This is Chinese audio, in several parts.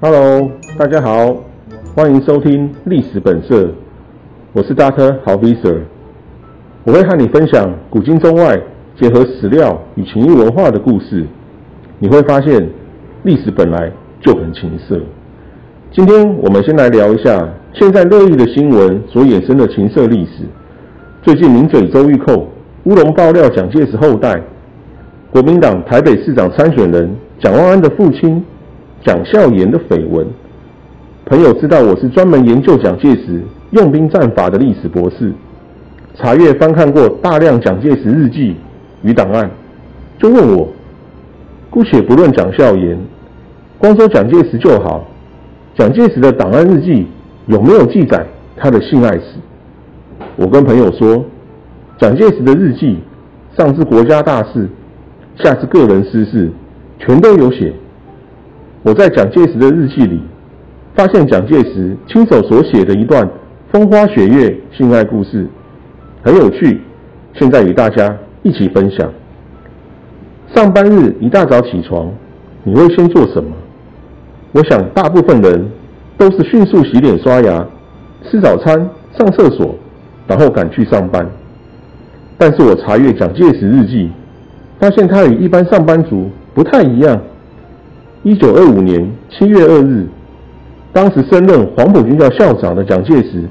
Hello，大家好，欢迎收听历史本色，我是 Dr. 郝 Visser，我会和你分享古今中外结合史料与情谊文化的故事，你会发现历史本来就很情色。今天我们先来聊一下现在热议的新闻所衍生的情色历史。最近名嘴周玉蔻乌龙爆料蒋介石后代，国民党台北市长参选人蒋万安的父亲。蒋孝严的绯闻，朋友知道我是专门研究蒋介石用兵战法的历史博士，查阅翻看过大量蒋介石日记与档案，就问我：姑且不论蒋孝严，光说蒋介石就好，蒋介石的档案日记有没有记载他的性爱史？我跟朋友说，蒋介石的日记上至国家大事，下至个人私事，全都有写。我在蒋介石的日记里，发现蒋介石亲手所写的一段风花雪月性爱故事，很有趣。现在与大家一起分享。上班日一大早起床，你会先做什么？我想大部分人都是迅速洗脸刷牙、吃早餐、上厕所，然后赶去上班。但是我查阅蒋介石日记，发现他与一般上班族不太一样。一九二五年七月二日，当时升任黄埔军校校长的蒋介石，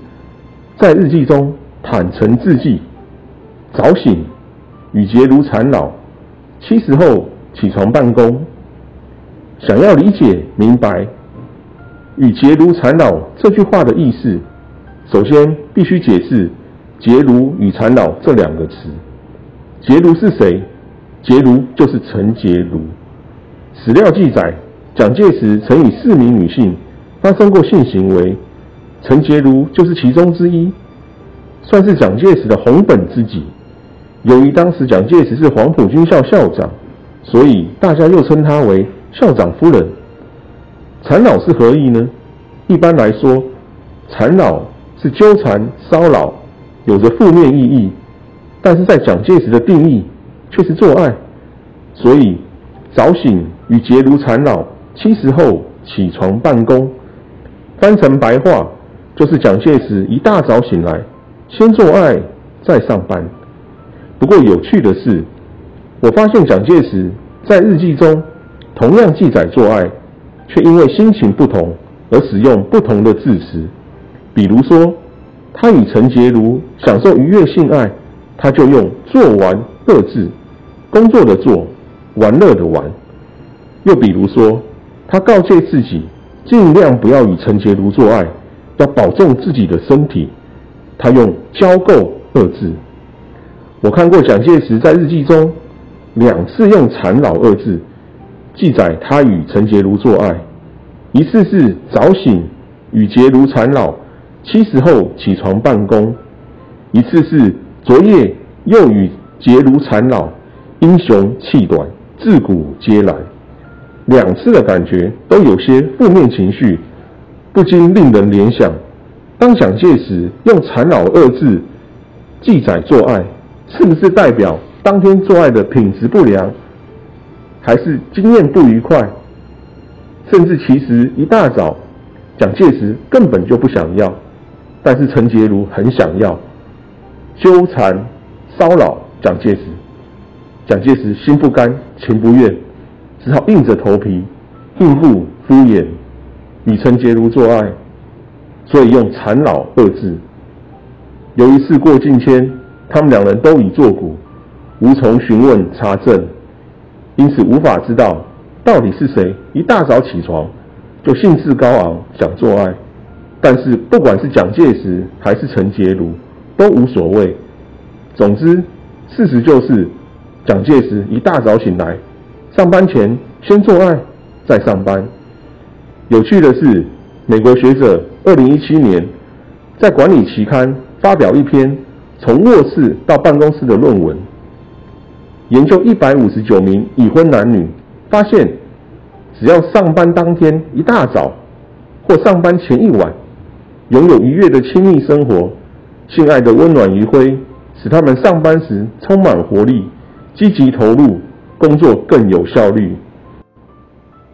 在日记中坦诚自记：早醒，与节如缠老，七十后起床办公。想要理解明白“与结如缠老”这句话的意思，首先必须解释“结如”与“缠老”这两个词。结如是谁？结如就是陈洁如。史料记载。蒋介石曾与四名女性发生过性行为，陈洁如就是其中之一，算是蒋介石的红本知己。由于当时蒋介石是黄埔军校校长，所以大家又称他为校长夫人。缠老是何意呢？一般来说，缠老是纠缠骚扰，有着负面意义，但是在蒋介石的定义却是做爱，所以早醒与结如缠绕。七十后起床办公，翻成白话就是蒋介石一大早醒来，先做爱再上班。不过有趣的是，我发现蒋介石在日记中同样记载做爱，却因为心情不同而使用不同的字词。比如说，他与陈洁如享受愉悦性爱，他就用“做完”二字，工作的“做”，玩乐的“玩”。又比如说。他告诫自己，尽量不要与陈洁如做爱，要保重自己的身体。他用“交够”二字。我看过蒋介石在日记中两次用“缠老”二字记载他与陈洁如做爱，一次是早醒与洁如缠老，七十后起床办公；一次是昨夜又与结如缠老，英雄气短，自古皆来。两次的感觉都有些负面情绪，不禁令人联想：当蒋介石用“缠老”二字记载做爱，是不是代表当天做爱的品质不良，还是经验不愉快？甚至其实一大早，蒋介石根本就不想要，但是陈洁如很想要，纠缠骚扰蒋介石，蒋介石心不甘情不愿。只好硬着头皮应付敷衍与陈洁如做爱，所以用缠老二字。由于事过境迁，他们两人都已作古，无从询问查证，因此无法知道到底是谁一大早起床就兴致高昂想做爱。但是不管是蒋介石还是陈洁如都无所谓。总之，事实就是蒋介石一大早醒来。上班前先做爱，再上班。有趣的是，美国学者二零一七年在管理期刊发表一篇从卧室到办公室的论文，研究一百五十九名已婚男女，发现只要上班当天一大早或上班前一晚，拥有愉悦的亲密生活，性爱的温暖余晖，使他们上班时充满活力，积极投入。工作更有效率。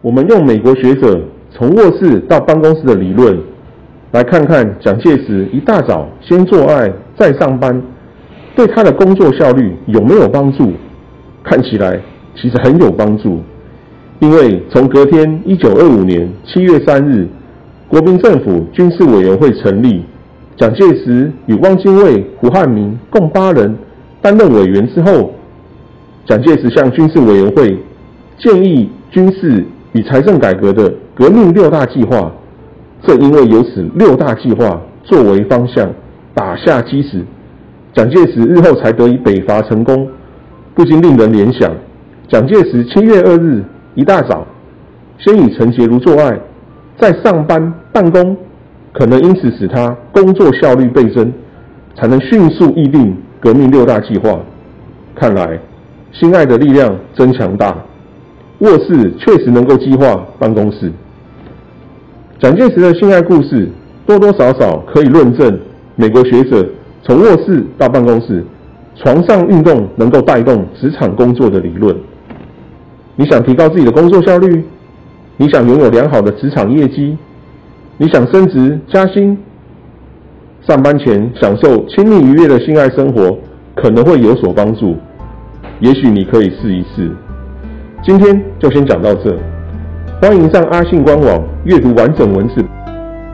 我们用美国学者从卧室到办公室的理论，来看看蒋介石一大早先做爱再上班，对他的工作效率有没有帮助？看起来其实很有帮助，因为从隔天一九二五年七月三日，国民政府军事委员会成立，蒋介石与汪精卫、胡汉民共八人担任委员之后，蒋介石向军事委员会建议军事。与财政改革的革命六大计划，正因为有此六大计划作为方向，打下基石，蒋介石日后才得以北伐成功，不禁令人联想：蒋介石七月二日一大早，先与陈洁如做爱，再上班办公，可能因此使他工作效率倍增，才能迅速议定革命六大计划。看来，心爱的力量真强大。卧室确实能够激化办公室。蒋介石的性爱故事多多少少可以论证美国学者从卧室到办公室，床上运动能够带动职场工作的理论。你想提高自己的工作效率？你想拥有良好的职场业绩？你想升职加薪？上班前享受亲密愉悦的性爱生活可能会有所帮助。也许你可以试一试。今天就先讲到这，欢迎上阿信官网阅读完整文字，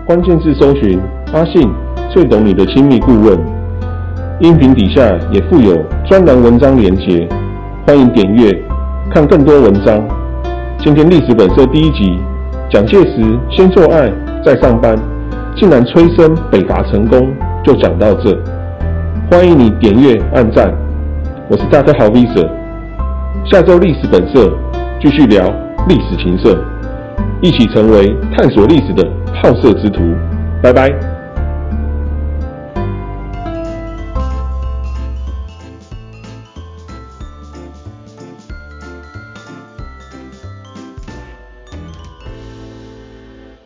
关键字搜寻阿信最懂你的亲密顾问，音频底下也附有专栏文章连结，欢迎点阅看更多文章。今天历史本色第一集，蒋介石先做爱在上班，竟然催生北伐成功，就讲到这。欢迎你点阅按赞，我是大家好 Visa。下周历史本色继续聊历史情色，一起成为探索历史的好色之徒。拜拜。